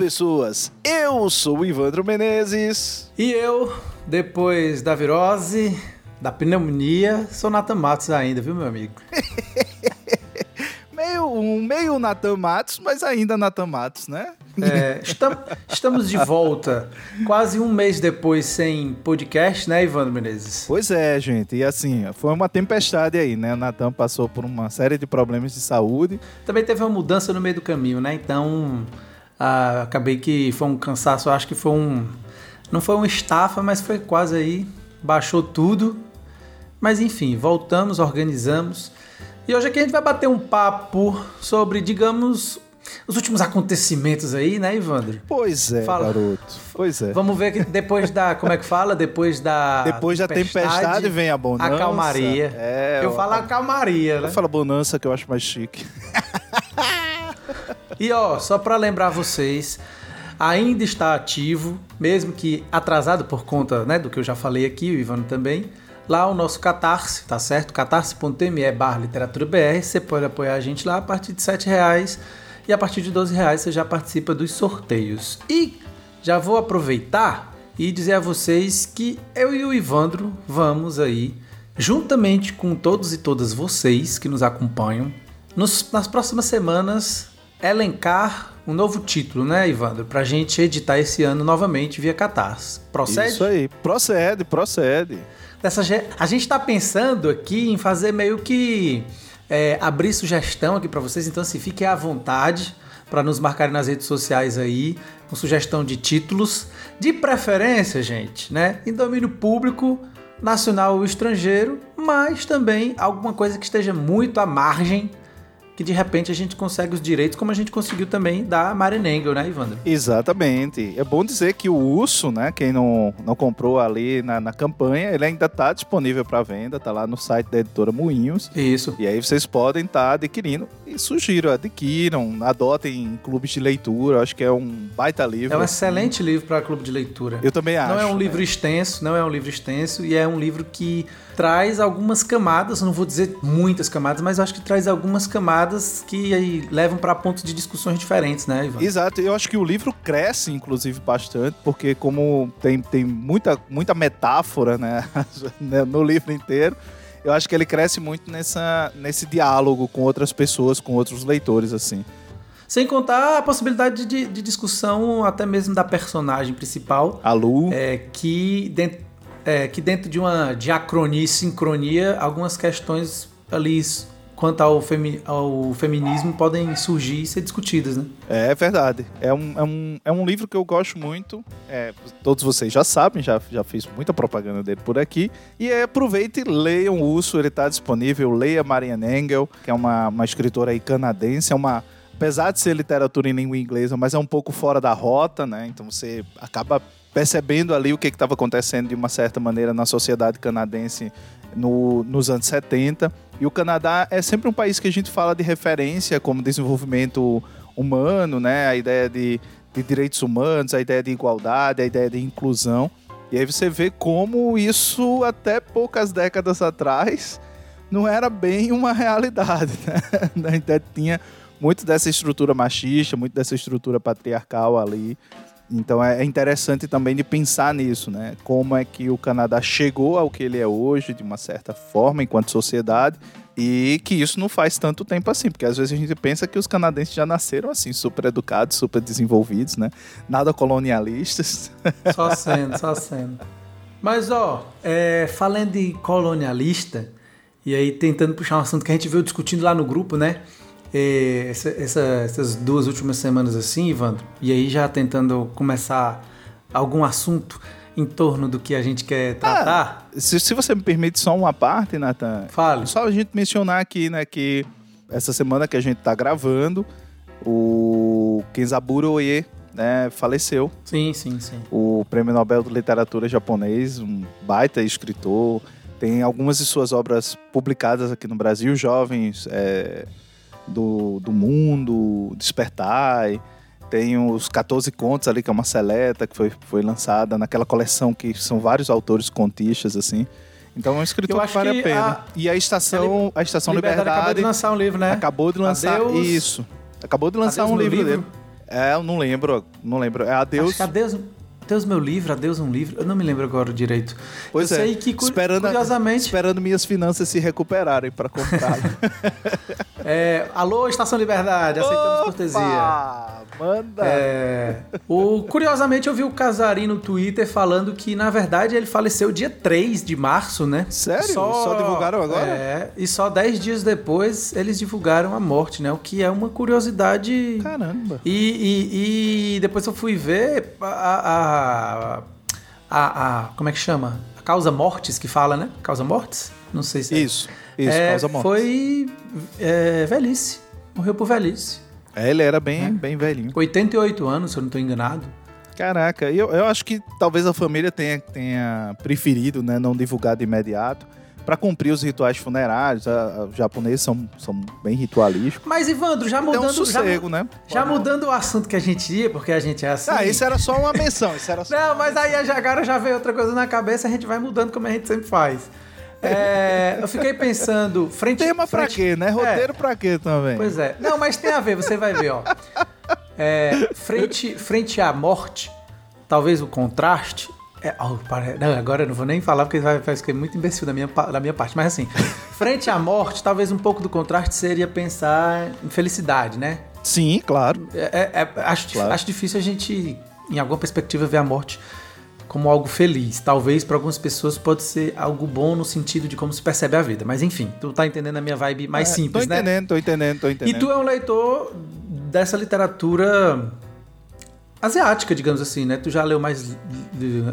Pessoas! Eu sou o Ivandro Menezes. E eu, depois da virose, da pneumonia, sou Nathan Matos ainda, viu, meu amigo? Meio, um meio Natan Matos, mas ainda Natan Matos, né? É, estam- estamos de volta, quase um mês depois sem podcast, né, Ivandro Menezes? Pois é, gente. E assim, foi uma tempestade aí, né? O Natan passou por uma série de problemas de saúde. Também teve uma mudança no meio do caminho, né? Então, ah, acabei que foi um cansaço, acho que foi um... Não foi uma estafa, mas foi quase aí, baixou tudo. Mas enfim, voltamos, organizamos. E hoje aqui a gente vai bater um papo sobre, digamos, os últimos acontecimentos aí, né, Ivandro? Pois é, Fala. garoto. Pois é. Vamos ver que depois da. Como é que fala? Depois da. Depois da tempestade vem a bonança. A calmaria. É, Eu falo a calmaria, né? Eu falo bonança que eu acho mais chique. E ó, só para lembrar vocês, ainda está ativo, mesmo que atrasado por conta né, do que eu já falei aqui, o Ivano também. Lá o nosso Catarse, tá certo? catarse.me barra. Você pode apoiar a gente lá a partir de 7 reais e a partir de 12 reais você já participa dos sorteios. E já vou aproveitar e dizer a vocês que eu e o Ivandro vamos aí, juntamente com todos e todas vocês que nos acompanham, nos- nas próximas semanas elencar um novo título, né, Ivandro? Pra gente editar esse ano novamente via Catarse. Procede? Isso aí. Procede, procede. Dessa, a gente tá pensando aqui em fazer meio que é, abrir sugestão aqui pra vocês, então se fiquem à vontade para nos marcarem nas redes sociais aí, com sugestão de títulos, de preferência, gente, né? Em domínio público, nacional ou estrangeiro, mas também alguma coisa que esteja muito à margem, que de repente a gente consegue os direitos, como a gente conseguiu também da Marenengel, né, Ivandro? Exatamente. É bom dizer que o urso, né? Quem não, não comprou ali na, na campanha, ele ainda está disponível para venda, tá lá no site da editora Moinhos. Isso. E aí vocês podem estar adquirindo. E sugiro, adquiram, adotem clubes de leitura. Acho que é um baita livro. É um excelente livro para clube de leitura. Eu também acho. Não é um né? livro extenso, não é um livro extenso, e é um livro que traz algumas camadas, não vou dizer muitas camadas, mas acho que traz algumas camadas que aí levam para pontos de discussões diferentes, né, Ivan? Exato, eu acho que o livro cresce, inclusive, bastante, porque como tem, tem muita, muita metáfora né, né, no livro inteiro, eu acho que ele cresce muito nessa, nesse diálogo com outras pessoas, com outros leitores, assim. Sem contar a possibilidade de, de discussão até mesmo da personagem principal, A Lu, é, que, dentro, é, que dentro de uma diacronia e sincronia, algumas questões ali quanto ao, femi- ao feminismo podem surgir e ser discutidas, né? é verdade. É um, é, um, é um livro que eu gosto muito. É, todos vocês já sabem, já, já fiz muita propaganda dele por aqui. E é, aproveite leiam o Urso, ele está disponível. Leia Marianne Engel, que é uma, uma escritora aí canadense, é uma apesar de ser literatura em língua inglesa, mas é um pouco fora da rota, né? Então você acaba percebendo ali o que estava acontecendo de uma certa maneira na sociedade canadense no- nos anos 70. E o Canadá é sempre um país que a gente fala de referência como desenvolvimento humano, né? A ideia de, de direitos humanos, a ideia de igualdade, a ideia de inclusão. E aí você vê como isso, até poucas décadas atrás, não era bem uma realidade, né? Ainda tinha muito dessa estrutura machista, muito dessa estrutura patriarcal ali. Então é é interessante também de pensar nisso, né? Como é que o Canadá chegou ao que ele é hoje, de uma certa forma, enquanto sociedade, e que isso não faz tanto tempo assim, porque às vezes a gente pensa que os canadenses já nasceram assim, super educados, super desenvolvidos, né? Nada colonialistas. Só sendo, só sendo. Mas, ó, é, falando de colonialista, e aí tentando puxar um assunto que a gente veio discutindo lá no grupo, né? Essa- essa- essas duas últimas semanas assim, Ivandro, e aí já tentando começar algum assunto em torno do que a gente quer tratar. Se, se você me permite só uma parte, Nathan, Fale. Só a gente mencionar aqui, né, que essa semana que a gente tá gravando, o Kenzaburo Oye né, faleceu. Sim, sim, sim. O Prêmio Nobel de Literatura japonês, um baita escritor. Tem algumas de suas obras publicadas aqui no Brasil, Jovens é, do, do Mundo, Despertai. Tem os 14 contos ali, que é uma seleta que foi, foi lançada naquela coleção que são vários autores contistas, assim. Então é um escritor que vale a pena. A... E a Estação, a Estação Liberdade, Liberdade, acabou de lançar um livro, né? Acabou de lançar Adeus... isso. Acabou de lançar Adeus um livro, livro, dele. É, eu não lembro, não lembro. É Adeus. Acho que Adeus, Adeus meu livro, Adeus um livro. Eu não me lembro agora direito. Pois eu é. sei que esperando, curiosamente, esperando minhas finanças se recuperarem para comprar. é, alô, Estação Liberdade, aceitamos Opa! cortesia. Manda! É, o, curiosamente, eu vi o Casarim no Twitter falando que, na verdade, ele faleceu dia 3 de março, né? Sério? Só, só divulgaram agora? É, e só 10 dias depois eles divulgaram a morte, né? O que é uma curiosidade. Caramba! E, e, e depois eu fui ver a, a, a, a, Como é que chama? A causa mortes que fala, né? Causa mortes? Não sei se. É. Isso, isso, é, causa mortes. Foi é, velhice. Morreu por velhice. É, ele era bem, é. bem velhinho. 88 anos, se eu não estou enganado. Caraca, eu, eu acho que talvez a família tenha, tenha preferido né, não divulgar de imediato para cumprir os rituais funerários. Os japoneses são, são bem ritualísticos. Mas, Ivandro, já mudando... Tem um sossego, já, né? Já mudando o assunto que a gente ia, porque a gente é assim... Ah, isso era só uma menção. Isso era só não, mas aí agora já veio outra coisa na cabeça a gente vai mudando como a gente sempre faz. É, eu fiquei pensando. Frente, Tema frente, pra quê, né? Roteiro é, pra quê também? Pois é. Não, mas tem a ver, você vai ver, ó. É, frente, frente à morte, talvez o contraste. É, oh, não, agora eu não vou nem falar porque vai, vai ficar muito imbecil da minha, da minha parte. Mas assim, frente à morte, talvez um pouco do contraste seria pensar em felicidade, né? Sim, claro. É, é, acho, claro. acho difícil a gente, em alguma perspectiva, ver a morte como algo feliz. Talvez para algumas pessoas pode ser algo bom no sentido de como se percebe a vida. Mas enfim, tu tá entendendo a minha vibe mais é, simples, tô entendendo, né? Tô entendendo, tô entendendo. E tu é um leitor dessa literatura asiática, digamos assim, né? Tu já leu mais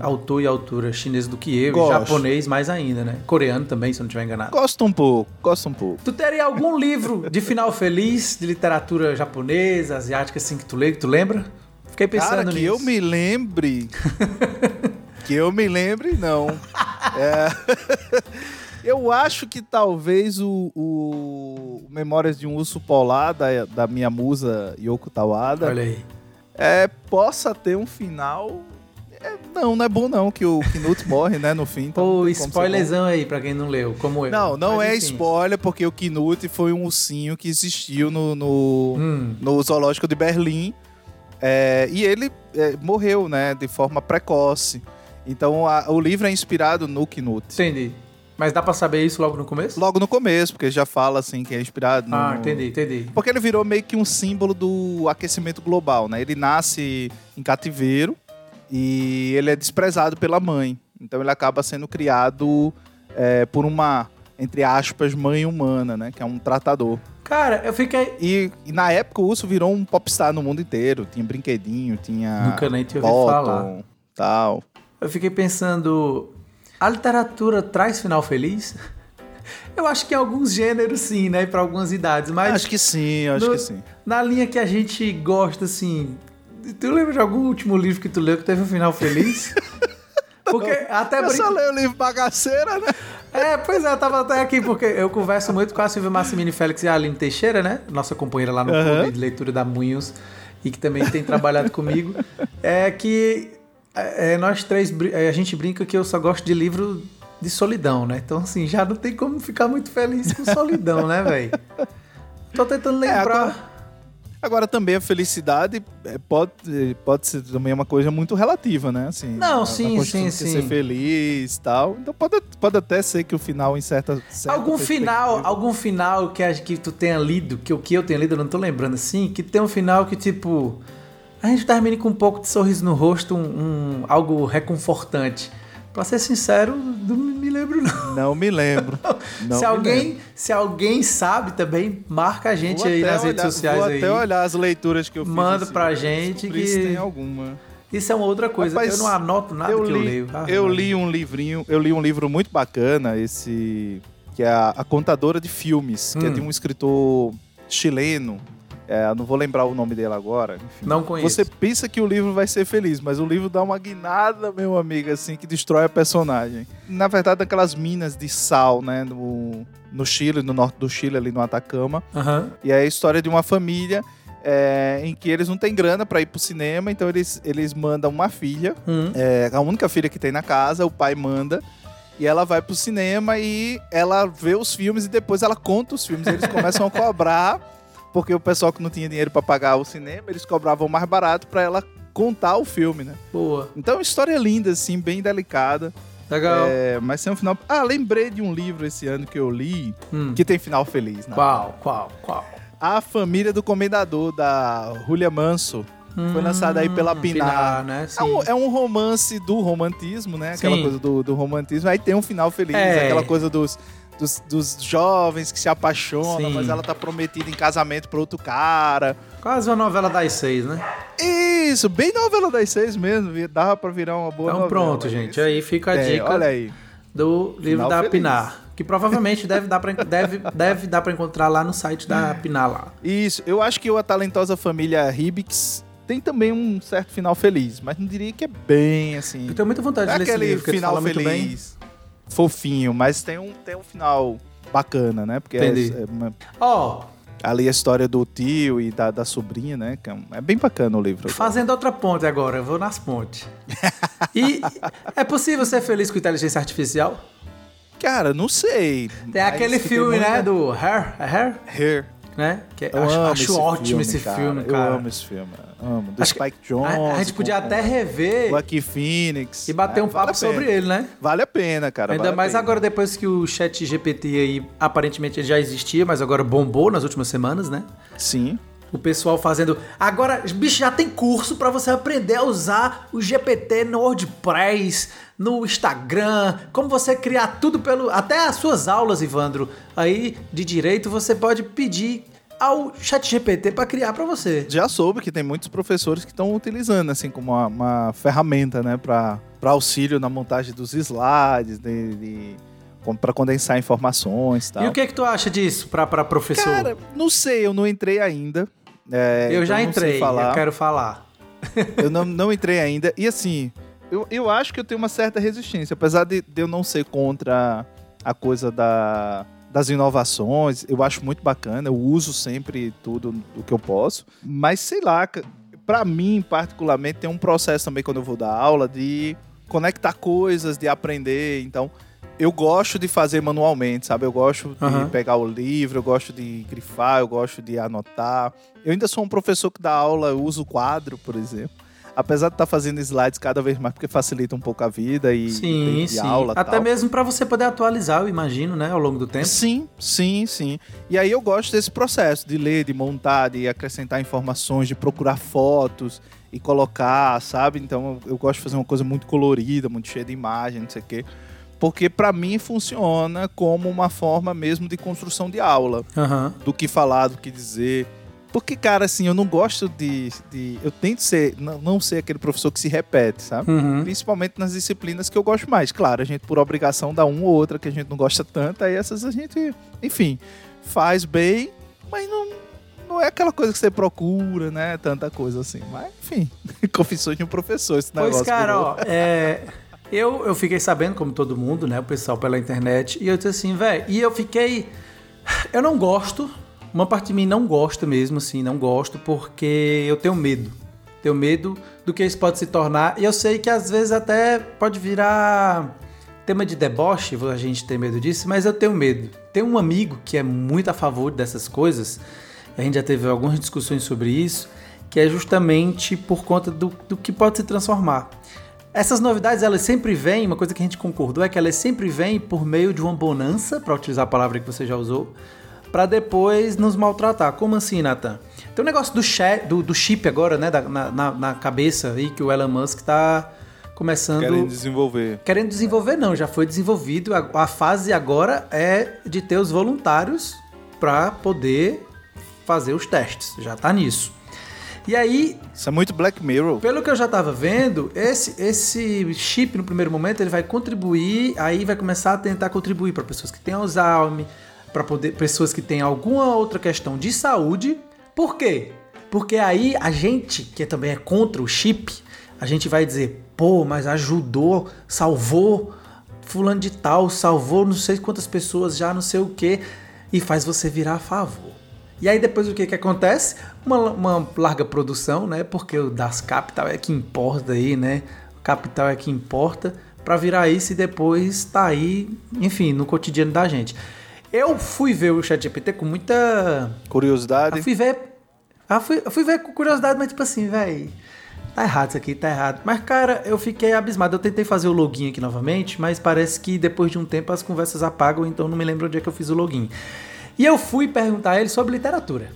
autor e autora chinesa do que eu, Gosto. japonês mais ainda, né? Coreano também, se eu não estiver enganado. Gosto um pouco, gosto um pouco. Tu teria algum livro de final feliz de literatura japonesa, asiática, assim, que tu lê, que tu lembra? Fiquei pensando Cara, que nisso. eu me lembre. que eu me lembre, não. É... eu acho que talvez o, o, Memórias de um Urso Polar, da, da minha musa Yoko Tawada, Olha aí. É, possa ter um final. É, não, não é bom não que o Knut morre, né, no fim. Então Pô, spoilerzão aí pra quem não leu, como eu. Não, não Mas, é enfim. spoiler, porque o Knut foi um ursinho que existiu no, no, hum. no zoológico de Berlim é, e ele é, morreu, né, de forma precoce. Então a, o livro é inspirado no Knut. Entendi. Mas dá pra saber isso logo no começo? Logo no começo, porque já fala assim que é inspirado no. Ah, entendi, entendi. Porque ele virou meio que um símbolo do aquecimento global, né? Ele nasce em cativeiro e ele é desprezado pela mãe. Então ele acaba sendo criado é, por uma, entre aspas, mãe humana, né? Que é um tratador. Cara, eu fiquei. E, e, na época o urso virou um popstar no mundo inteiro. Tinha brinquedinho, tinha. Nunca nem tinha ouvido falar. Tal. Eu fiquei pensando. A literatura traz final feliz? Eu acho que em alguns gêneros sim, né? Para algumas idades, mas. Acho que sim, acho no, que sim. Na linha que a gente gosta, assim. Tu lembra de algum último livro que tu leu que teve um final feliz? Porque até. Eu só leio o livro Bagaceira, né? É, pois é, eu tava até aqui, porque eu converso muito com a Silvia Massimini Félix e a Aline Teixeira, né? Nossa companheira lá no uhum. clube de leitura da Munhos e que também tem trabalhado comigo. É que é, nós três, a gente brinca que eu só gosto de livro de solidão, né? Então, assim, já não tem como ficar muito feliz com solidão, né, velho? Tô tentando lembrar. É, agora... Agora também a felicidade é, pode, pode ser também uma coisa muito relativa, né? Assim, Não, a, sim, a sim, sim. Ser feliz e tal. Então pode, pode até ser que o final em certa, certa algum final, algum final que que tu tenha lido, que o que eu tenha lido, eu não tô lembrando assim, que tem um final que tipo a gente termine com um pouco de sorriso no rosto, um, um algo reconfortante. Pra ser sincero, não me lembro não. Não me lembro. Não se, alguém, lembro. se alguém sabe também, marca a gente vou aí nas olhar, redes sociais vou aí. até olhar as leituras que eu fiz. Manda assim, pra gente que... se tem alguma. Isso é uma outra coisa, Rapaz, eu não anoto nada eu que li, eu leio. Ah, eu li um livrinho, eu li um livro muito bacana, esse que é a, a Contadora de Filmes, que é Hum. de um escritor chileno É, eu não vou lembrar o nome dele agora. Enfim. Não conheço. Você pensa que o livro vai ser feliz, mas o livro dá uma guinada, meu amigo, assim, que destrói a personagem. Na verdade, aquelas minas de sal, né, no, no Chile, no norte do Chile, ali no Atacama. Aham. E é a história de uma família é, em que eles não têm grana pra ir pro cinema, então eles, eles mandam uma filha, Hum. é a única filha que tem na casa, o pai manda. E ela vai pro cinema e ela vê os filmes e depois ela conta os filmes. Eles começam a cobrar, porque o pessoal que não tinha dinheiro pra pagar o cinema, eles cobravam mais barato pra ela contar o filme, né? Boa. Então, é história linda, assim, bem delicada. Legal. É, mas tem um final. Ah, lembrei de um livro esse ano que eu li Hum. que tem final feliz, né? Qual, qual, qual? A Família do Comendador, da Julia Manso. Foi lançado aí pela Hum, Pinar. né? É um, é um romance do romantismo, né? Aquela Sim. coisa do, do romantismo. Aí tem um final feliz, É. aquela coisa dos, dos, dos jovens que se apaixonam, Sim. mas ela tá prometida em casamento pra outro cara. Quase uma novela das seis, né? Isso, bem novela das seis mesmo. Dava pra virar uma boa Então novela. pronto, gente. Aí fica a Tem, dica Olha aí. do livro Final da feliz. Pinar. Que provavelmente deve dar pra, deve, deve dar pra encontrar lá no site da Pinar lá. Isso, eu acho que o A Talentosa Família Hibix tem também um certo final feliz, mas não diria que é bem assim. Eu tenho muita vontade É de ler esse aquele livro, final feliz, fofinho, mas tem um, tem um final bacana, né? Porque é, Entendi. é uma- Ó, ali a história do tio e da, da sobrinha, né? É, é bem bacana o livro. fazendo outra ponte agora, eu vou nas pontes. E é possível ser feliz com inteligência artificial? Cara, não sei. Tem aquele que filme, tem né, muita- do Hair, é Hair, Hair. Né? Que Eu acho amo acho esse ótimo filme, esse cara. filme, cara. Eu amo esse filme. Amo. Do Acho Spike Jones. A, a gente podia com- até rever com Joaquin Phoenix. e bater É, um vale papo pena. sobre ele, né? Vale a pena, cara. Ainda vale mais agora depois que o chat GPT aí, aparentemente ele já existia, mas agora bombou nas últimas semanas, né? Sim. O pessoal fazendo. Agora, bicho, já tem curso pra você aprender a usar o GPT no WordPress, no Instagram, como você criar tudo pelo. Até as suas aulas, Ivandro, aí de direito, você pode pedir ao chat GPT pra criar pra você. Já soube que tem muitos professores que estão utilizando, assim, como uma, uma ferramenta, né, para auxílio na montagem dos slides, de, de, para condensar informações e tal. E o que que tu acha disso pra professor? Cara, não sei, eu não entrei ainda. É, eu então já entrei, eu quero falar. Eu não, não entrei ainda. E assim, eu, eu acho que eu tenho uma certa resistência. Apesar de, de eu não ser contra a coisa da, das inovações, eu acho muito bacana. Eu uso sempre tudo o que eu posso. Mas sei lá, pra mim, particularmente, tem um processo também quando eu vou dar aula de conectar coisas, de aprender. Então. Eu gosto de fazer manualmente, sabe? Eu gosto de Aham. pegar o livro, eu gosto de grifar, eu gosto de anotar. Eu ainda sou um professor que dá aula, eu uso quadro, por exemplo. Apesar de estar fazendo slides cada vez mais, porque facilita um pouco a vida e, Sim, e, sim. aula Até tal. mesmo pra você poder atualizar, eu imagino, né, ao longo do tempo. Sim, sim, sim. E aí eu gosto desse processo de ler, de montar, de acrescentar informações, de procurar fotos e colocar, sabe? Então eu, eu gosto de fazer uma coisa muito colorida, muito cheia de imagem, não sei o quê. Porque pra mim funciona como uma forma mesmo de construção de aula. Aham. do que falar, do que dizer. Porque, cara, assim, eu não gosto de. de- eu tento ser, não, não ser aquele professor que se repete, sabe? Uhum. Principalmente nas disciplinas que eu gosto mais. Claro, a gente, por obrigação, dá uma ou outra que a gente não gosta tanto, aí essas a gente, enfim, faz bem, mas não, não é aquela coisa que você procura, né? Tanta coisa assim. Mas, enfim, confissões de um professor esse negócio. Pois, cara, ó, é, eu, eu fiquei sabendo, como todo mundo, né, o pessoal pela internet, e eu disse assim, velho, e eu fiquei. Eu não gosto, uma parte de mim não gosta mesmo, assim, não gosto, porque eu tenho medo. Tenho medo do que isso pode se tornar, e eu sei que às vezes até pode virar tema de deboche, a gente tem medo disso, mas eu tenho medo. Tem um amigo que é muito a favor dessas coisas, a gente já teve algumas discussões sobre isso, que é justamente por conta do, do que pode se transformar. Essas novidades, elas sempre vêm, uma coisa que a gente concordou é que elas sempre vêm por meio de uma bonança, para utilizar a palavra que você já usou, para depois nos maltratar. Como assim, Nathan? Tem um negócio do, do, do chip agora, né, da- na, na, cabeça aí, que o Elon Musk tá começando... Querem desenvolver. Querendo desenvolver, não, já foi desenvolvido. A, a fase agora é de ter os voluntários para poder fazer os testes. Já tá nisso. E aí, Isso é muito Black Mirror. pelo que eu já tava vendo, esse, esse chip no primeiro momento ele vai contribuir, aí vai começar a tentar contribuir para pessoas que têm Alzheimer, para poder pessoas que têm alguma outra questão de saúde, Por quê? Porque aí a gente, que também é contra o chip, a gente vai dizer, pô, mas ajudou, salvou fulano de tal, salvou não sei quantas pessoas já, não sei o que, e faz você virar a favor. E aí depois o que que acontece? Uma, uma larga produção, né? Porque o das capital é que importa aí, né? O capital é que importa para virar isso e depois tá aí, enfim, no cotidiano da gente. Eu fui ver o ChatGPT com muita Curiosidade. eu fui ver. Eu fui, eu fui ver com curiosidade, mas tipo assim, velho. Tá errado isso aqui, tá errado. Mas, cara, eu fiquei abismado. Eu tentei fazer o login aqui novamente, mas parece que depois de um tempo as conversas apagam, então não me lembro onde é que eu fiz o login. E eu fui perguntar a ele sobre literatura.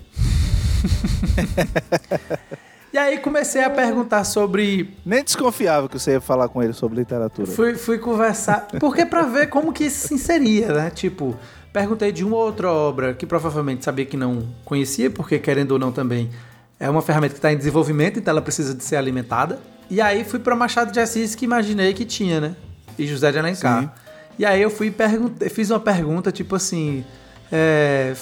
e aí comecei a perguntar sobre. Nem desconfiava que você ia falar com ele sobre literatura. Fui, fui conversar. Porque pra ver como que isso se inseria, né? Tipo, perguntei de uma ou outra obra que provavelmente sabia que não conhecia, porque querendo ou não também é uma ferramenta que está em desenvolvimento, então ela precisa de ser alimentada. E aí fui para Machado de Assis que imaginei que tinha, né? E José de Alencar. Sim. E aí eu fui perguntei, fiz uma pergunta tipo assim, é,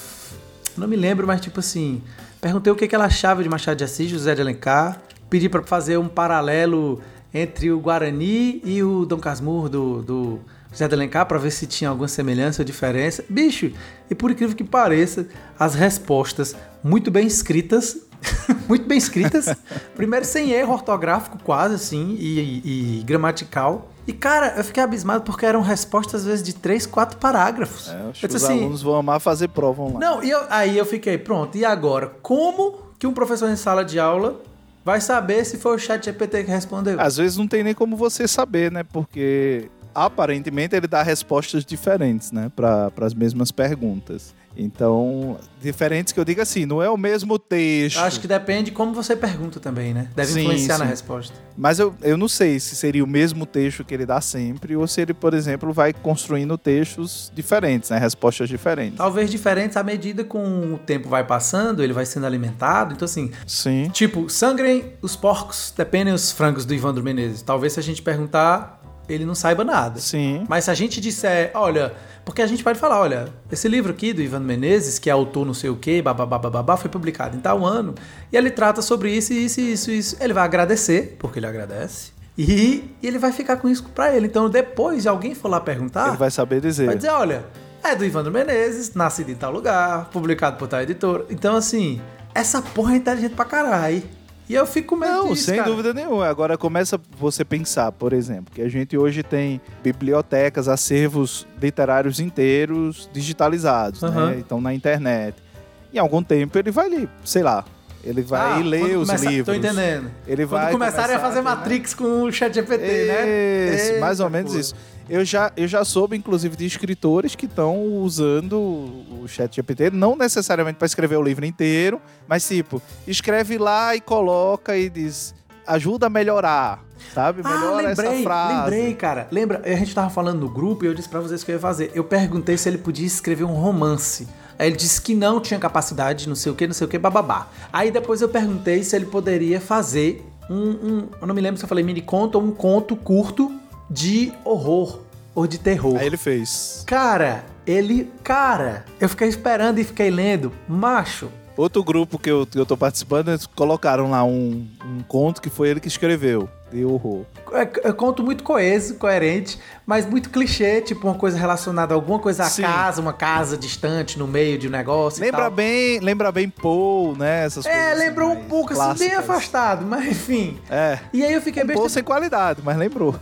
não me lembro, mas tipo assim, perguntei o que, que ela achava de Machado de Assis, José de Alencar, pedi para fazer um paralelo entre o Guarani e o Dom Casmurro do, do José de Alencar para ver se tinha alguma semelhança ou diferença. Bicho, e por incrível que pareça, as respostas muito bem escritas, muito bem escritas, primeiro sem erro ortográfico quase assim e, e gramatical. E cara, eu fiquei abismado porque eram respostas às vezes de três, quatro parágrafos. É, Eu disse os assim, alunos vão amar fazer prova online. não, e eu- aí eu fiquei, pronto, e agora? Como que um professor em sala de aula vai saber se foi o chat GPT que respondeu? Às vezes não tem nem como você saber, né? Porque aparentemente ele dá respostas diferentes, né? Para as mesmas perguntas. Então, diferentes que eu digo assim, não é o mesmo texto. Acho que depende como você pergunta também, né? Deve Sim, influenciar na sim. resposta. Mas eu, eu não sei se seria o mesmo texto que ele dá sempre, ou se ele, por exemplo, vai construindo textos diferentes, né? Respostas diferentes. Talvez diferentes à medida com o tempo vai passando, ele vai sendo alimentado. Então, assim, Sim. tipo, sangrem os porcos, dependem os frangos do Ivandro Menezes. Talvez se a gente perguntar, ele não saiba nada. Sim. Mas se a gente disser, olha, porque a gente pode falar, olha, esse livro aqui do Ivan Menezes, que é autor não sei o quê, bababá, foi publicado em tal ano, e ele trata sobre isso, isso, isso, isso. Ele vai agradecer, porque ele agradece, e, ele vai ficar com isso pra ele. Então, depois de alguém for lá perguntar, Ele vai saber dizer. vai dizer, olha, é do Ivandro Menezes, nascido em tal lugar, publicado por tal editora. Então, assim, essa porra é inteligente pra caralho. E eu fico medo Não, disso, sem cara. dúvida nenhuma. Agora começa você pensar, por exemplo, que a gente hoje tem bibliotecas, acervos literários inteiros digitalizados, Aham. né? Então na internet. Em algum tempo ele vai ler, sei lá, ele vai Ah, ler os começa- livros. Tô entendendo. Ele Quando vai começarem a começar fazer ter, né? Matrix com o chat GPT, né? Isso, mais ou menos porra. isso. Eu já, eu já soube, inclusive, de escritores que estão usando o chat GPT, não necessariamente para escrever o livro inteiro, mas tipo, escreve lá e coloca e diz, ajuda a melhorar, sabe? Melhora ah, lembrei, essa frase. lembrei, cara. Lembra, a gente tava falando no grupo e eu disse pra vocês o que eu ia fazer. Eu perguntei se ele podia escrever um romance. Aí ele disse que não tinha capacidade, não sei o que, não sei o que, bababá. Aí depois eu perguntei se ele poderia fazer um, um- eu não me lembro se eu falei mini conto ou um conto curto de horror ou de terror. Aí ele fez. Cara, ele, cara, eu fiquei esperando e fiquei lendo, macho. Outro grupo que eu, que eu tô participando, eles colocaram lá um, um conto que foi ele que escreveu, de horror. É, é conto muito coeso, coerente, mas muito clichê, tipo uma coisa relacionada a alguma coisa a Sim. casa, uma casa distante no meio de um negócio. e Lembra tal. bem, lembra bem Paul, né? Essas É, lembrou um pouco assim, bem clássicas. afastado, mas enfim. É. E aí eu fiquei Um bem. Paul sem qualidade, mas lembrou.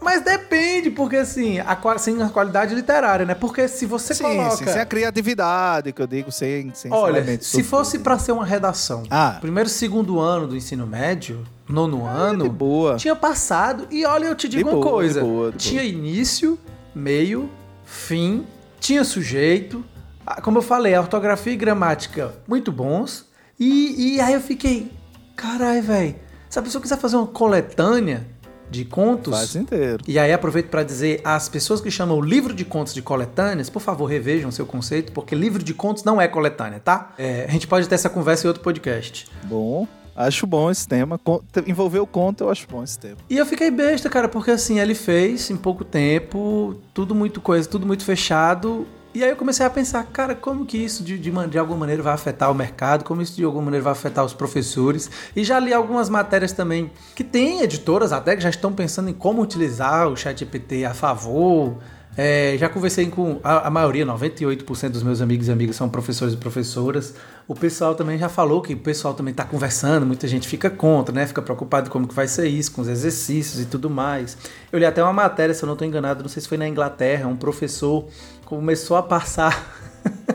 Mas depende, porque assim, a, a qualidade literária, né? Porque se você Sim, coloca. sim, sem a criatividade, que eu digo, sem, sem Olha, se fosse pra ser uma redação, Ah. primeiro, segundo ano do ensino médio, nono Ah, ano, boa. tinha passado. E olha, eu te digo De uma boa, coisa: de boa, de tinha início, meio, fim, tinha sujeito. Ah, Como eu falei, a ortografia e gramática muito bons. E, e aí eu fiquei, carai, velho. Se a pessoa quiser fazer uma coletânea de contos. Faz inteiro. E aí aproveito para dizer às pessoas que chamam o livro de contos de coletâneas, por favor, revejam seu conceito, porque livro de contos não é coletânea, tá? É, a gente pode ter essa conversa em outro podcast. Bom, acho bom esse tema. Envolver o conto, eu acho bom esse tema. E eu fiquei besta, cara, porque assim, ele fez em pouco tempo, tudo muito coisa, tudo muito fechado. E aí eu comecei a pensar, cara, como que isso de, de, de, alguma maneira vai afetar o mercado, como isso de alguma maneira vai afetar os professores. E já li algumas matérias também que tem editoras até que já estão pensando em como utilizar o ChatGPT a favor. É, já conversei com a, a, maioria, 98% dos meus amigos e amigas são professores e professoras. O pessoal também já falou que o pessoal também está conversando, muita gente fica contra, né? Fica preocupado como que vai ser isso, com os exercícios e tudo mais. Eu li até uma matéria, se eu não estou enganado, não sei se foi na Inglaterra, um professor começou a passar.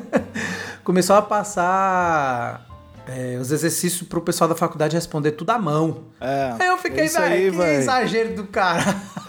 começou a passar é, os exercícios para o pessoal da faculdade responder tudo à mão. É, aí eu fiquei, velho, que exagero do cara.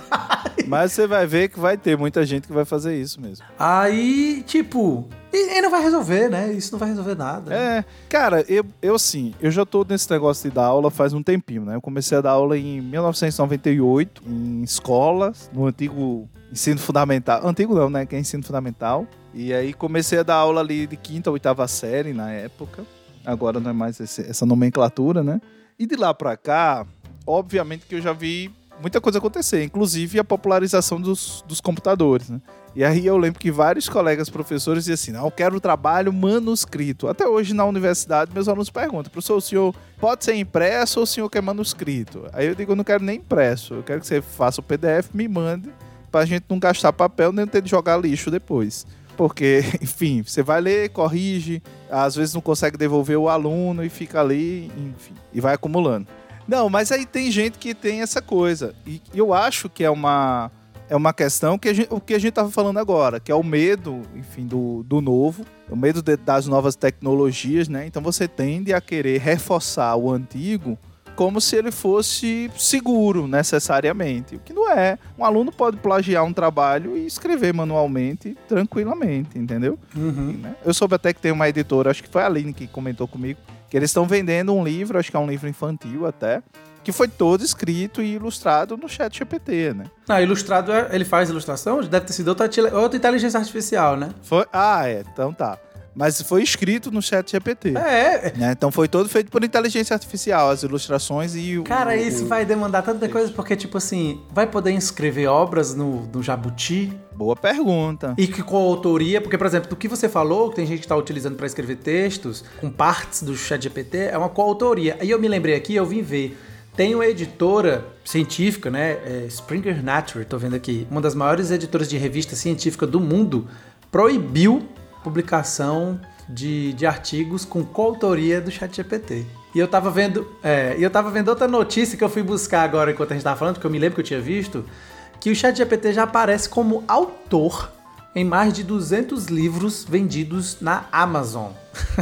Mas você vai ver que vai ter muita gente que vai fazer isso mesmo. Aí, tipo, e, e, não vai resolver, né? Isso não vai resolver nada. É, cara, eu, eu sim, eu já tô nesse negócio de dar aula faz um tempinho, né? Eu comecei a dar aula em 1998, em escolas, no antigo ensino fundamental. Antigo não, né? Que é ensino fundamental. E aí comecei a dar aula ali de quinta, oitava série na época. Agora não é mais esse, essa nomenclatura, né? E de lá pra cá, obviamente que eu já vi muita coisa acontecer, inclusive a popularização dos, dos computadores, né? E aí eu lembro que vários colegas professores diziam assim, não, eu quero trabalho manuscrito. Até hoje na universidade meus alunos perguntam, professor, o senhor pode ser impresso ou o senhor quer manuscrito? Aí eu digo, eu não quero nem impresso, eu quero que você faça o PDF, me mande, pra gente não gastar papel nem ter de jogar lixo depois. Porque, enfim, você vai ler, corrige, às vezes não consegue devolver o aluno e fica ali, enfim, e vai acumulando. Não, mas aí tem gente que tem essa coisa. E eu acho que é uma, é uma questão que a gente, o que a gente estava falando agora, que é o medo, enfim, do, do novo, o medo de, das novas tecnologias, né? Então você tende a querer reforçar o antigo como se ele fosse seguro necessariamente, o que não é. Um aluno pode plagiar um trabalho e escrever manualmente tranquilamente, entendeu? Uhum. Né? Eu soube até que tem uma editora, acho que foi a Aline que comentou comigo, que eles estão vendendo um livro, acho que é um livro infantil até, que foi todo escrito e ilustrado no chat GPT, né? Ah, ilustrado, é, ele faz ilustração? Deve ter sido outra, outra inteligência artificial, né? Foi, ah, é, então tá. Mas foi escrito no chat GPT. É. Né? Então foi todo feito por inteligência artificial, as ilustrações e o. Cara, isso o... vai demandar tanta coisa, porque, tipo assim, vai poder inscrever obras no, no Jabuti? Boa pergunta. E que com autoria, porque, por exemplo, do que você falou, que tem gente que está utilizando para escrever textos, com partes do chat GPT, é uma coautoria. Aí eu me lembrei aqui, eu vim ver. Tem uma editora científica, né? É Springer Nature, tô vendo aqui. Uma das maiores editoras de revista científica do mundo proibiu publicação de, de artigos com coautoria do ChatGPT. E eu tava vendo, é, eu tava vendo outra notícia que eu fui buscar agora enquanto a gente tava falando, porque eu me lembro que eu tinha visto, que o ChatGPT já aparece como autor em mais de 200 livros vendidos na Amazon.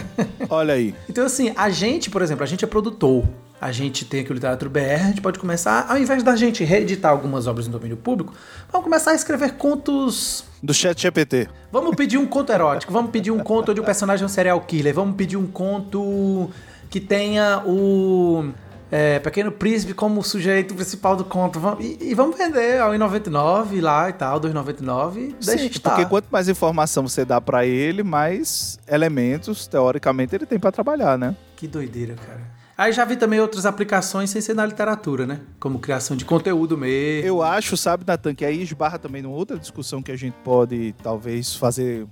Olha aí. então assim, a gente, por exemplo, a gente é produtor a gente tem aqui o Literatura BR, a gente pode começar, ao invés da gente reeditar algumas obras no domínio público, vamos começar a escrever contos. Do chat GPT. Vamos pedir um conto erótico, vamos pedir um conto de um personagem um serial killer, vamos pedir um conto que tenha o é, Pequeno Príncipe como sujeito principal do conto. E, e vamos vender ao 1,99 lá e tal, 2,99. Deixa Sim, estar. porque quanto mais informação você dá para ele, mais elementos, teoricamente, ele tem para trabalhar, né? Que doideira, cara. Aí já vi também outras aplicações sem ser na literatura, né? Como criação de conteúdo mesmo. Eu acho, sabe, Natan, que aí esbarra também numa outra discussão que a gente pode talvez fazer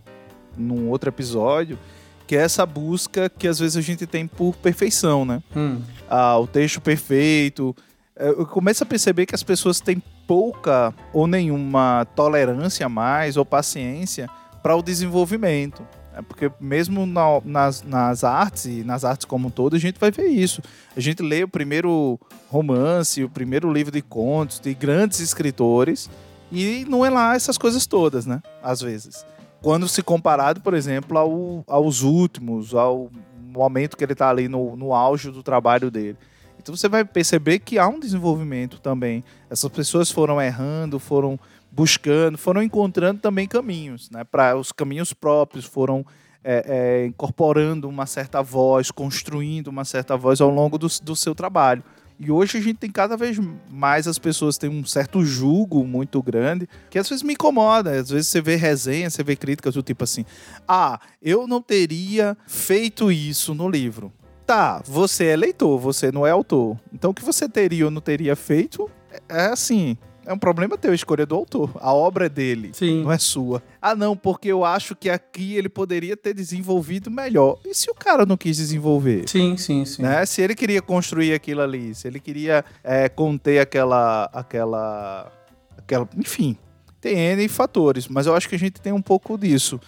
num outro episódio, que é essa busca que às vezes a gente tem por perfeição, né? Hum. Ah, o texto perfeito. É, eu começo a perceber que as pessoas têm pouca ou nenhuma tolerância mais ou paciência para o desenvolvimento. É porque mesmo na, nas, nas artes e nas artes como um todo, a gente vai ver isso. A gente lê o primeiro romance, o primeiro livro de contos de grandes escritores e não é lá essas coisas todas, né? Às vezes. Quando se comparado, por exemplo, ao, aos últimos, ao momento que ele está ali no, no auge do trabalho dele. Então você vai perceber que há um desenvolvimento também. Essas pessoas foram errando, foram buscando, foram encontrando também caminhos, né? Para os caminhos próprios, foram é, é, incorporando uma certa voz, construindo uma certa voz ao longo do, do seu trabalho. E hoje a gente tem cada vez mais as pessoas têm um certo julgo muito grande, que às vezes me incomoda. Às vezes você vê resenha, você vê críticas do tipo assim: ah, eu não teria feito isso no livro. Tá, você é leitor, você não é autor. Então o que você teria ou não teria feito é assim é um problema teu, a escolha do autor. A obra é dele, Sim. não é sua. Ah, não, porque eu acho que aqui ele poderia ter desenvolvido melhor. E se o cara não quis desenvolver? Sim, sim, sim. Né? Se ele queria construir aquilo ali, se ele queria é, conter aquela, aquela, aquela, enfim, tem N fatores, mas eu acho que a gente tem um pouco disso.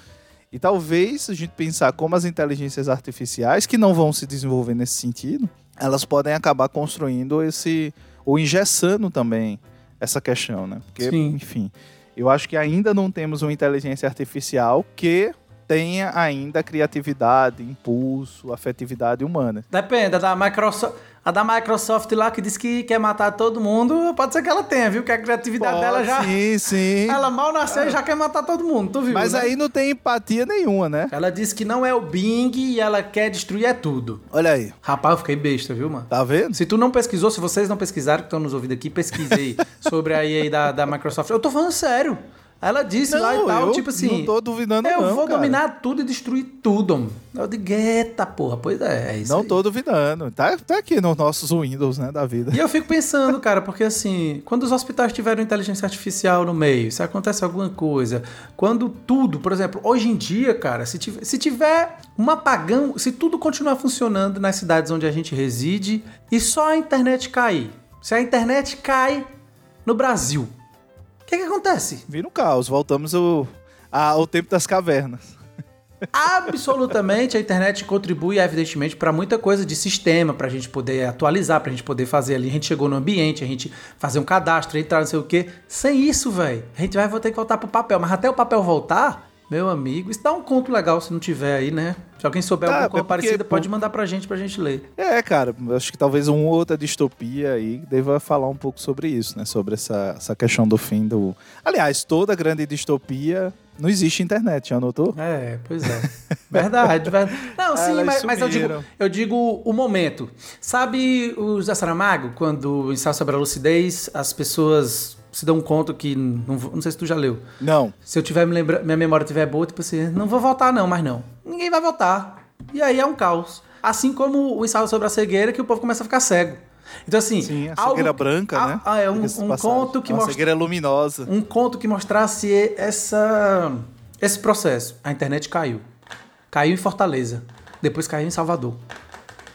E talvez a gente pensar como as inteligências artificiais, que não vão se desenvolver nesse sentido, elas podem acabar construindo esse, ou engessando também essa questão, né? Porque, Sim. enfim, eu acho que ainda não temos uma inteligência artificial que tenha ainda criatividade, impulso, afetividade humana. Depende, a da Microsoft, a da Microsoft lá que diz que quer matar todo mundo, pode ser que ela tenha, viu? Que a criatividade Pode, dela já. Sim, sim. Ela mal nasceu e já quer matar todo mundo, tu viu? Mas né? aí não tem empatia nenhuma, né? Ela disse que não é o Bing e ela quer destruir é tudo. Olha aí. Rapaz, eu fiquei besta, viu, mano? Tá vendo? Se tu não pesquisou, se vocês não pesquisaram, que estão nos ouvindo aqui, pesquisei sobre a EA da, da Microsoft. Eu tô falando sério. Ela disse lá e tal, eu tipo assim. Não tô duvidando, eu não. vou cara. dominar tudo e destruir tudo, mano. Eu digo, eita porra, pois é, é isso. Não aí. tô duvidando. Tá, tá aqui nos nossos Windows, né, da vida. E eu fico pensando, cara, porque assim, quando os hospitais tiveram inteligência artificial no meio, se acontece alguma coisa, quando tudo, por exemplo, hoje em dia, cara, se tiver, se tiver um apagão, se tudo continuar funcionando nas cidades onde a gente reside e só a internet cair, se a internet cai no Brasil, o que que acontece? Vira um caos. Voltamos ao, ao tempo das cavernas. Absolutamente, a internet contribui, evidentemente, para muita coisa de sistema, para a gente poder atualizar, para a gente poder fazer ali. A gente chegou no ambiente, a gente fazer um cadastro, entrar, não sei o quê. Sem isso, velho, a gente vai ter que voltar pro papel. Mas até o papel voltar, meu amigo, dá um conto legal se não tiver aí, né? Se alguém souber Tá, alguma é coisa porque- parecida, pode mandar pra gente, pra gente ler. É, cara, acho que talvez uma outra distopia aí deva falar um pouco sobre isso, né? Sobre essa, essa questão do fim do. Aliás, toda grande distopia não existe internet, já notou? É, pois é. Verdade, verdade. Não, sim, Elas mas, mas eu, digo, eu digo o momento. Sabe o José Saramago, quando ensaio sobre a lucidez, as pessoas se dão conta que. Não, não sei se tu já leu. Não. Se eu tiver me lembra, minha memória estiver boa, tipo assim, não vou votar não, mas não. Ninguém vai votar. E aí é um caos. Assim como o ensaio sobre a cegueira, que o povo começa a ficar cego. Então assim, Sim, a algo- cegueira branca, ah, né? Ah, é um, um conto que Uma mostra cegueira luminosa. um conto que mostrasse essa, esse processo. A internet caiu. Caiu em Fortaleza. Depois caiu em Salvador.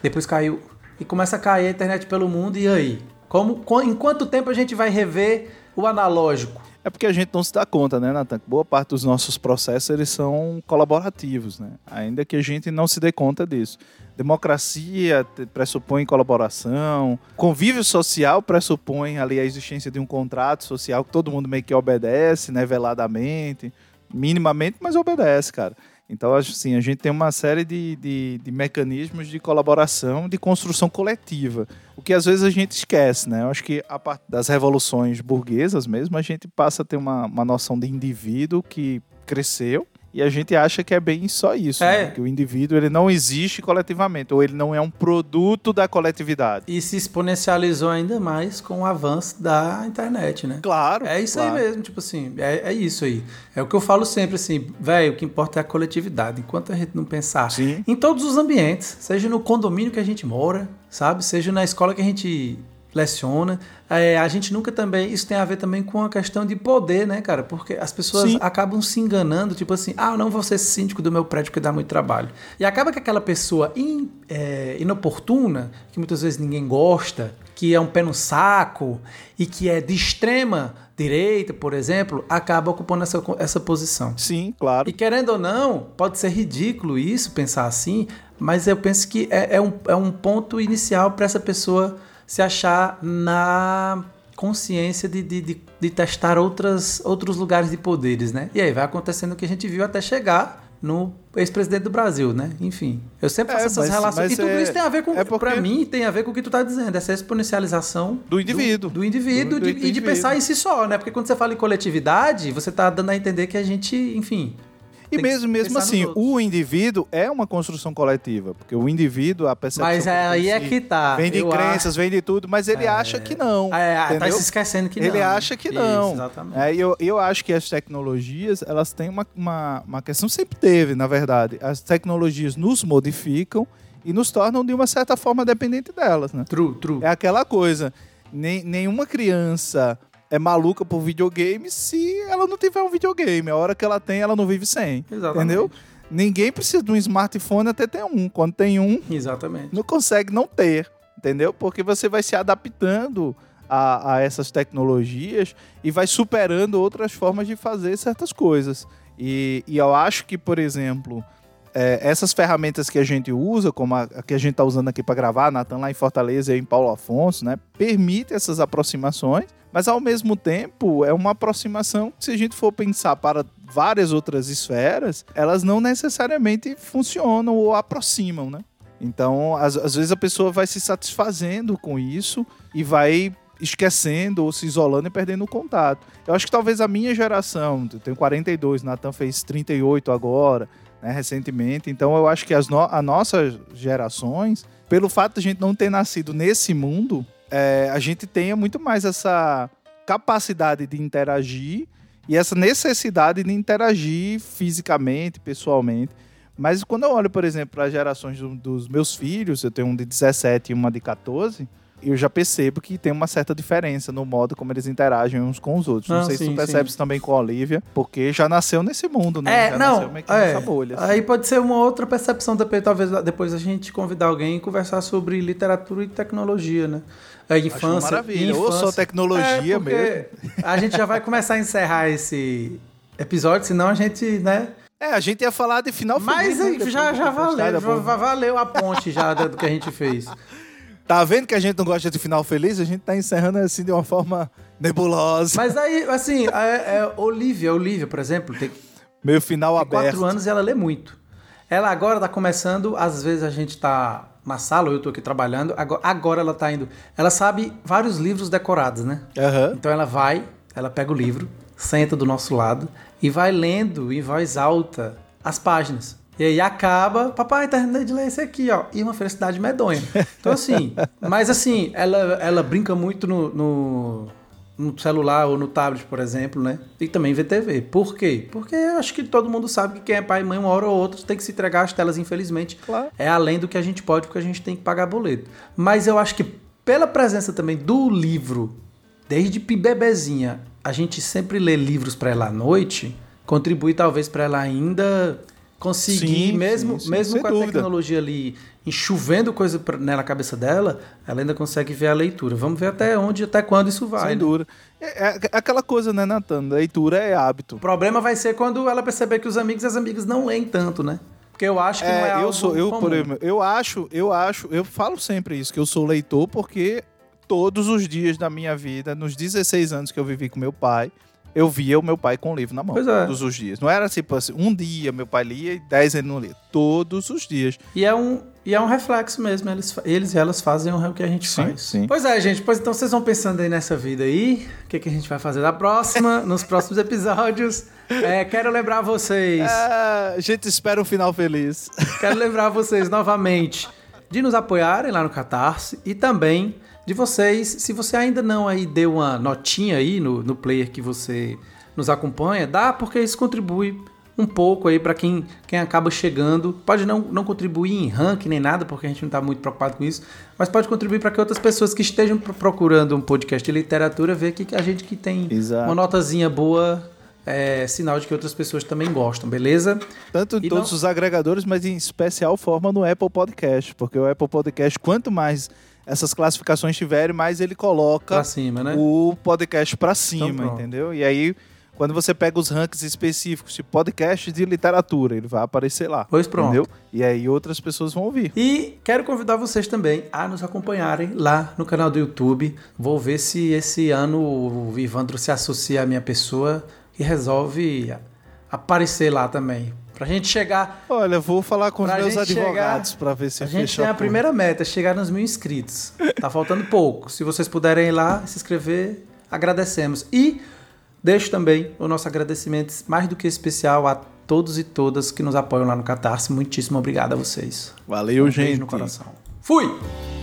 Depois caiu. E começa a cair a internet pelo mundo. E aí? Como, em quanto tempo a gente vai rever o analógico? É porque a gente não se dá conta, né, Natan? Boa parte dos nossos processos eles são colaborativos, né? Ainda que a gente não se dê conta disso. Democracia pressupõe colaboração, convívio social pressupõe ali a existência de um contrato social que todo mundo meio que obedece, né, veladamente, minimamente, mas obedece, cara. Então, assim, a gente tem uma série de, de, de mecanismos de colaboração, de construção coletiva. O que às vezes a gente esquece, né? Eu acho que a partir das revoluções burguesas mesmo, a gente passa a ter uma, uma noção de indivíduo que cresceu e a gente acha que é bem só isso, É. né? que o indivíduo ele não existe coletivamente, ou ele não é um produto da coletividade. E se exponencializou ainda mais com o avanço da internet, né? Claro. É isso claro. aí mesmo, tipo assim, é, é isso aí. É o que eu falo sempre, assim, velho, o que importa é a coletividade. Enquanto a gente não pensar Sim. em todos os ambientes, seja no condomínio que a gente mora, sabe? Seja na escola que a gente leciona, é, a gente nunca também. Isso tem a ver também com a questão de poder, né, cara? Porque as pessoas Sim. acabam se enganando, tipo assim, ah, eu não vou ser síndico do meu prédio porque dá muito trabalho. E acaba que aquela pessoa in- é, inoportuna, que muitas vezes ninguém gosta, que é um pé no saco e que é de extrema direita, por exemplo, acaba ocupando essa, essa posição. Sim, claro. E querendo ou não, pode ser ridículo isso, pensar assim, mas eu penso que é, é um, é um ponto inicial para essa pessoa se achar na consciência de, de, de, de testar outras, outros lugares de poderes, né? E aí vai acontecendo o que a gente viu até chegar no ex-presidente do Brasil, né? Enfim, eu sempre É, faço essas mas- relações. mas e tudo é- isso tem a ver com, é porque- pra mim, tem a ver com o que tu tá dizendo, essa exponencialização Do indivíduo. do, do indivíduo Do- do e de pensar em si só, né? Porque quando você fala em coletividade, você tá dando a entender que a gente, enfim. E tem mesmo, mesmo assim, o indivíduo é uma construção coletiva, porque o indivíduo, a percepção Mas ele aí é que tá. Vem de Eu crenças, vem de tudo, mas ele acha que não. É, tá se esquecendo que não. Ele acha que não. Isso, exatamente. É, eu, eu acho que as tecnologias, elas têm uma, uma, uma questão, sempre teve, na verdade. As tecnologias nos modificam e nos tornam, de uma certa forma, dependente delas, né? True, true. É aquela coisa, nem, nenhuma criança é maluca por videogame se ela não tiver um videogame. A hora que ela tem, ela não vive sem. Exatamente. Entendeu? Ninguém precisa de um smartphone até ter um. Quando tem um, Exatamente. não consegue não ter. Entendeu? Porque você vai se adaptando a, a essas tecnologias e vai superando outras formas de fazer certas coisas. E, e eu acho que, por exemplo, é, essas ferramentas que a gente usa, como a, a que a gente está usando aqui para gravar, Natan lá em Fortaleza e em Paulo Afonso, né, permite essas aproximações, mas ao mesmo tempo é uma aproximação que, se a gente for pensar para várias outras esferas, elas não necessariamente funcionam ou aproximam, né? Então, às, às vezes a pessoa vai se satisfazendo com isso e vai esquecendo ou se isolando e perdendo o contato. Eu acho que talvez a minha geração, eu tenho 42, Natan fez 38 agora, né, recentemente, então eu acho que as, no, as nossas gerações, pelo fato de a gente não ter nascido nesse mundo, é, a gente tenha muito mais essa capacidade de interagir e essa necessidade de interagir fisicamente, pessoalmente. Mas quando eu olho, por exemplo, para as gerações do- dos meus filhos, eu tenho um de 17 e uma de 14, eu já percebo que tem uma certa diferença no modo como eles interagem uns com os outros. Não Ah, sei se sim, tu percebes sim. também com a Olivia, porque já nasceu nesse mundo, né? É, já não, nasceu meio que é, nessa bolha. assim. aí pode ser uma outra percepção, depois, talvez depois a gente convidar alguém e conversar sobre literatura e tecnologia, né? A Acho uma infância. maravilha. Ou infância. só tecnologia É, mesmo. A gente já vai começar a encerrar esse episódio, senão a gente, né? É, a gente ia falar de final Mas feliz, né? aí Depois já, já valeu, valeu a ponte já do que a gente fez. Tá vendo que a gente não gosta de final feliz? A gente tá encerrando assim de uma forma nebulosa. Mas aí, assim, é, é Olivia, Olivia, por exemplo, tem Meio final Tem aberto. quatro anos e ela lê muito. Ela agora tá começando, às vezes a gente tá na sala, ou eu tô aqui trabalhando, agora, agora ela tá indo. Ela sabe vários livros decorados, né? Aham. Então ela vai, ela pega o livro, senta do nosso lado e vai lendo em voz alta as páginas. E aí acaba, papai, terminei de ler esse aqui, ó. E uma felicidade medonha. Então, assim, mas assim, ela, ela brinca muito no, no, no celular ou no tablet, por exemplo, né? E também vê TV. Por quê? Porque eu acho que todo mundo sabe que quem é pai e mãe, uma hora ou outra, tem que se entregar às telas, infelizmente. Claro. É além do que a gente pode, porque a gente tem que pagar boleto. Mas eu acho que pela presença também do livro, desde bebezinha, a gente sempre lê livros para ela à noite, contribui talvez para ela ainda conseguir, Sim, mesmo, sim, mesmo com a dúvida. tecnologia ali enxuvendo coisa pra, nela cabeça dela, ela ainda consegue ver a leitura. Vamos ver até onde, até quando isso vai. Sem né? dúvida. É, é aquela coisa, né, Natan? Leitura é hábito. O problema vai ser quando ela perceber que os amigos e as amigas não leem tanto, né? Porque eu acho que não é É, algo eu sou, eu, comum. por exemplo, eu acho, eu acho, eu falo sempre isso, que eu sou leitor porque todos os dias da minha vida, nos 16 anos que eu vivi com meu pai, eu via o meu pai com o livro na mão. Pois é. Todos os dias. Não era tipo assim, um dia meu pai lia e 10 ele não lia. Todos os dias. E é um, e é um reflexo mesmo. Eles, eles e elas fazem o que a gente Sim, faz. sim. Pois é, gente. Pois então vocês vão pensando aí nessa vida aí. O que, que a gente vai fazer da próxima, nos próximos episódios. É, quero lembrar vocês. Ah, a gente espera um final feliz. Quero lembrar vocês novamente de nos apoiarem lá no Catarse e também de vocês, se você ainda não aí deu uma notinha aí no, no player que você nos acompanha, dá porque isso contribui um pouco aí para quem, quem acaba chegando. Pode não, não contribuir em ranking nem nada, porque a gente não está muito preocupado com isso, mas pode contribuir para que outras pessoas que estejam pro- procurando um podcast de literatura vejam que a gente que tem Exato. uma notazinha boa é sinal de que outras pessoas também gostam, beleza? Tanto em E todos não- os agregadores, mas em especial forma no Apple Podcast. Porque o Apple Podcast, quanto mais essas classificações tiverem, mais ele coloca cima, né? o podcast pra cima, pronto. entendeu? E aí, quando você pega os rankings específicos de podcast de literatura, ele vai aparecer lá. Pois pronto. Entendeu? E aí outras pessoas vão ouvir. E quero convidar vocês também a nos acompanharem lá no canal do YouTube. Vou ver se esse ano o Ivandro se associa à minha pessoa e resolve aparecer lá também. Pra gente chegar. Olha, vou falar com os meus advogados chegar- pra ver se A gente tem a por- primeira meta, chegar nos mil inscritos. Tá faltando pouco. Se vocês puderem ir lá se inscrever, agradecemos. E deixo também o nosso agradecimento mais do que especial a todos e todas que nos apoiam lá no Catarse. Muitíssimo obrigado a vocês. Valeu, Um gente. beijo no coração. Fui!